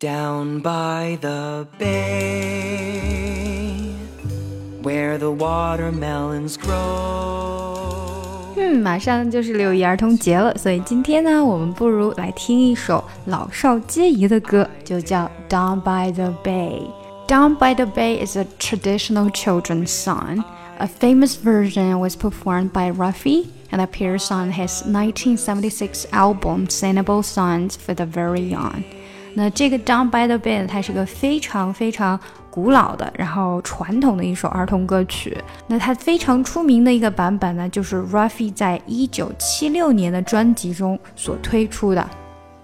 Down by the bay, where the watermelons grow. 嗯，马上就是六一儿童节了，所以今天呢，我们不如来听一首老少皆宜的歌，就叫《Down by the Bay》。Down by the Bay is a traditional children's song. A famous version was performed by Raffi and appears on his 1976 album Singable Songs for the Very Young. 那这个 Down by the Bay 它是个非常非常古老的，然后传统的一首儿童歌曲。那它非常出名的一个版本呢，就是 Ruffy 在一九七六年的专辑中所推出的。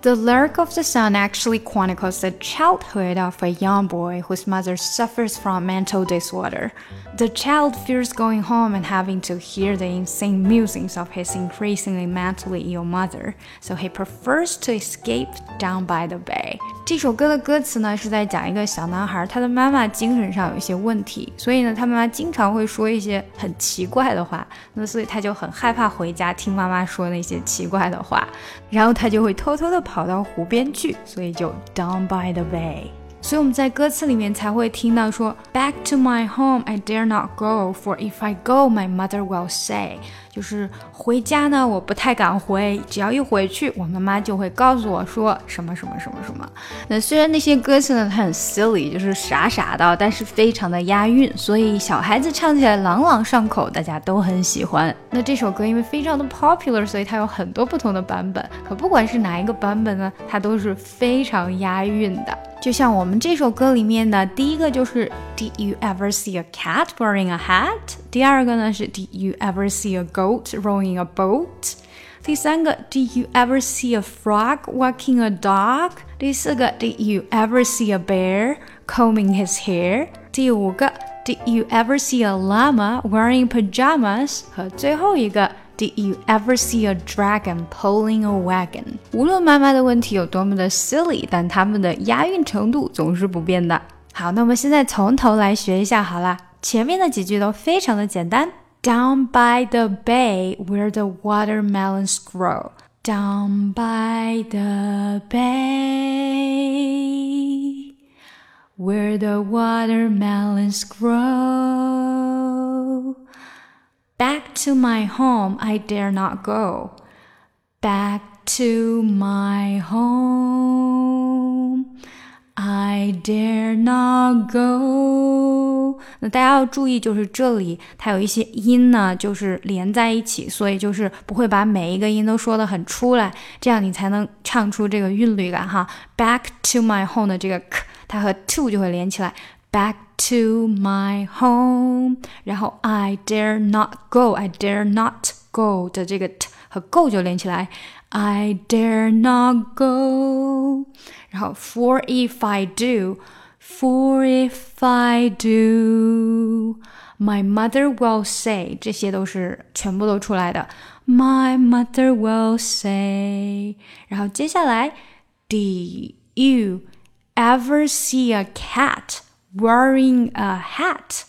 The lyric of the song actually chronicles the childhood of a young boy whose mother suffers from mental disorder. The child fears going home and having to hear the insane musings of his increasingly mentally ill mother, so he prefers to escape down by the bay. 这首歌的歌词呢是在讲一个小男孩，他的妈妈精神上有一些问题，所以呢，他妈妈经常会说一些很奇怪的话，那所以他就很害怕回家听妈妈说那些奇怪的话，然后他就会偷偷的跑 到湖边去，所以就 down by the bay。所以我们在歌词里面才会听到说，Back to my home I dare not go, for if I go, my mother will say， 就是回家呢，我不太敢回，只要一回去，我妈妈就会告诉我说什么什么什么什么。那虽然那些歌词呢，它很 silly，就是傻傻的，但是非常的押韵，所以小孩子唱起来朗朗上口，大家都很喜欢。那这首歌因为非常的 popular，所以它有很多不同的版本。可不管是哪一个版本呢，它都是非常押韵的。就像我们这首歌里面的第一个就是 Did you ever see a cat wearing a hat？第二个呢是 Did you ever see a goat rowing a boat？第三个 Did you ever see a frog walking a dog？第四个 Did you ever see a bear combing his hair？第五个 Did you ever see a llama wearing pajamas？和最后一个 Did you ever see a dragon pulling a wagon？无论妈妈的问题有多么的 silly，但他们的押韵程度总是不变的。好，那我们现在从头来学一下好了。 前面的几句都非常的简单。Down by the bay where the watermelons grow. Down by the bay where the watermelons grow. Back to my home I dare not go. Back to my home I dare not go。那大家要注意，就是这里它有一些音呢，就是连在一起，所以就是不会把每一个音都说的很出来，这样你才能唱出这个韵律感哈。Back to my home 的这个 k，它和 to 就会连起来。Back to my home，然后 I dare not go，I dare not go 的这个 t 和 go 就连起来，I dare not go。然后 for if I do，for if I do，my mother will say，这些都是全部都出来的，my mother will say。然后接下来，Did you ever see a cat？wearing a hat.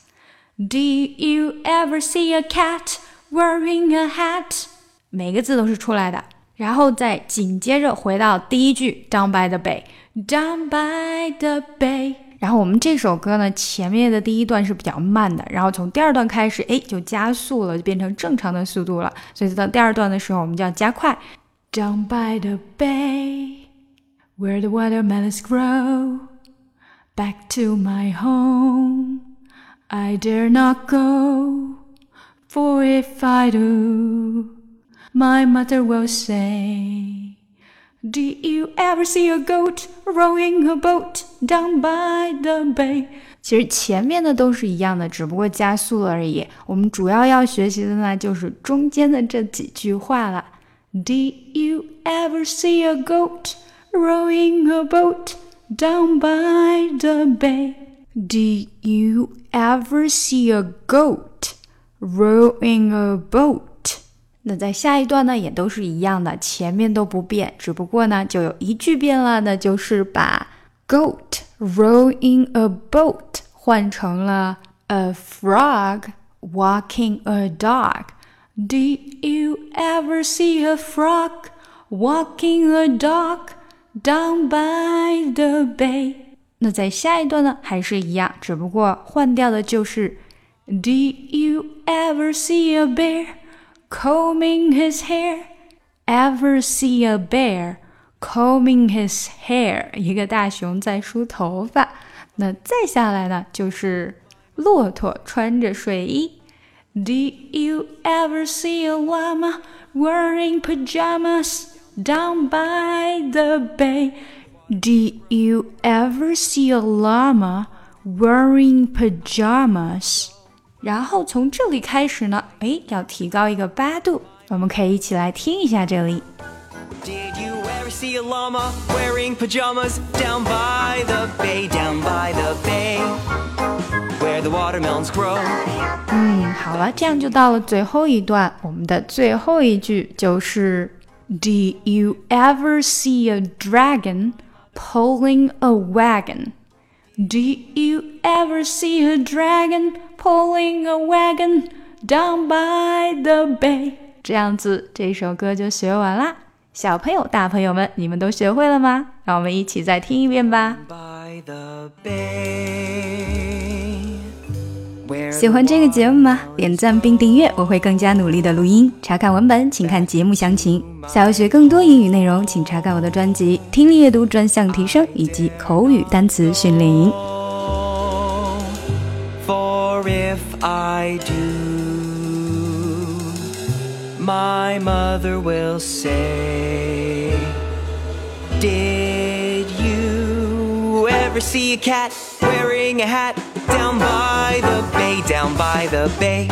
Did you ever see a cat wearing a hat？每个字都是出来的， 然后再紧接着回到第一句，Down by the bay，Down by the bay。然后我们这首歌呢，前面的第一段是比较慢的，然后从第二段开始，哎，就加速了，就变成正常的速度了。所以到第二段的时候，我们就要加快。Down by the bay, where the watermelons grow. Back to my home, I dare not go, for if I do, my mother will say, Did you ever see a goat rowing a boat down by the bay？其实前面的都是一样的，只不过加速了而已。我们主要要学习的呢，就是中间的这几句话了。Did you ever see a goat rowing a boat? down by the bay. Did you ever see a goat rowing a boat? 那在下一段呢，也都是一样的，前面都不变，只不过呢，就有一句变了，那就是把 goat rowing a boat 换成了 a frog walking a dog. Did you ever see a frog walking a dog? down by the bay。那在下一段呢，还是一样，只不过换掉的就是 Did you ever see a bear combing his hair? Ever see a bear combing his hair？一个大熊在梳头发。那再下来呢，就是骆驼穿着睡衣。Did you ever see a llama wearing pajamas down by the bay? Did you ever see a llama wearing pajamas? 然后从这里开始呢，哎，要提高一个八度，我们可以一起来听一下这里。Did you ever see a llama wearing pajamas down by the bay, down by the bay, where the watermelons grow? 嗯，好了，这样就到了最后一段，我们的最后一句就是 Did you ever see a dragon pulling a wagon? Did you ever see a dragon Pulling a wagon down by the bay？这样子，这首歌就学完啦。小朋友、大朋友们，你们都学会了吗？让我们一起再听一遍吧。By the bay, 喜欢这个节目吗？点赞并订阅，我会更加努力的录音。查看文本，请看节目详情。想要学更多英语内容，请查看我的专辑《听力阅读专项提升》以及口语单词训练营。I do, my mother will say, Did you ever see a cat wearing a hat down by the bay, down by the bay,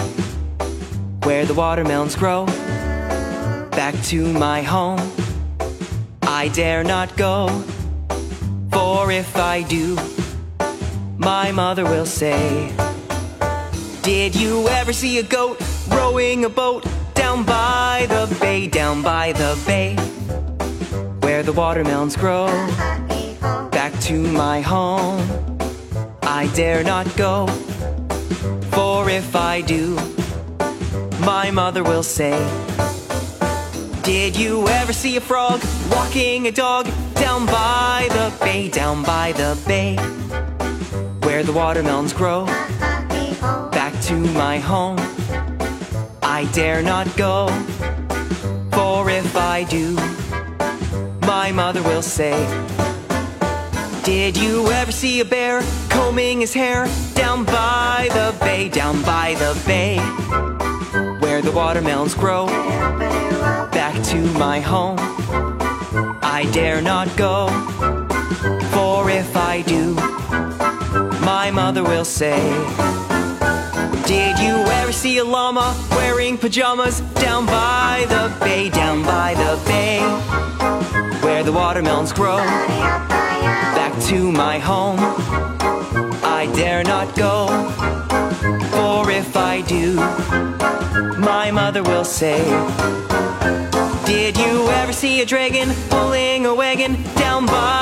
where the watermelons grow? Back to my home, I dare not go, for if I do, my mother will say, Did you ever see a goat rowing a boat down by the bay, down by the bay, where the watermelons grow? Back to my home, I dare not go, for if I do, my mother will say, Did you ever see a frog walking a dog down by the bay, down by the bay? where the watermelons grow. To my home, I dare not go. For if I do, my mother will say, Did you ever see a bear combing his hair down by the bay, down by the bay, where the watermelons grow? Back to my home, I dare not go. For if I do, my mother will say, Did you ever see a llama wearing pajamas down by the bay, down by the bay, where the watermelons grow? Back to my home, I dare not go, for if I do, my mother will say, Did you ever see a dragon pulling a wagon down by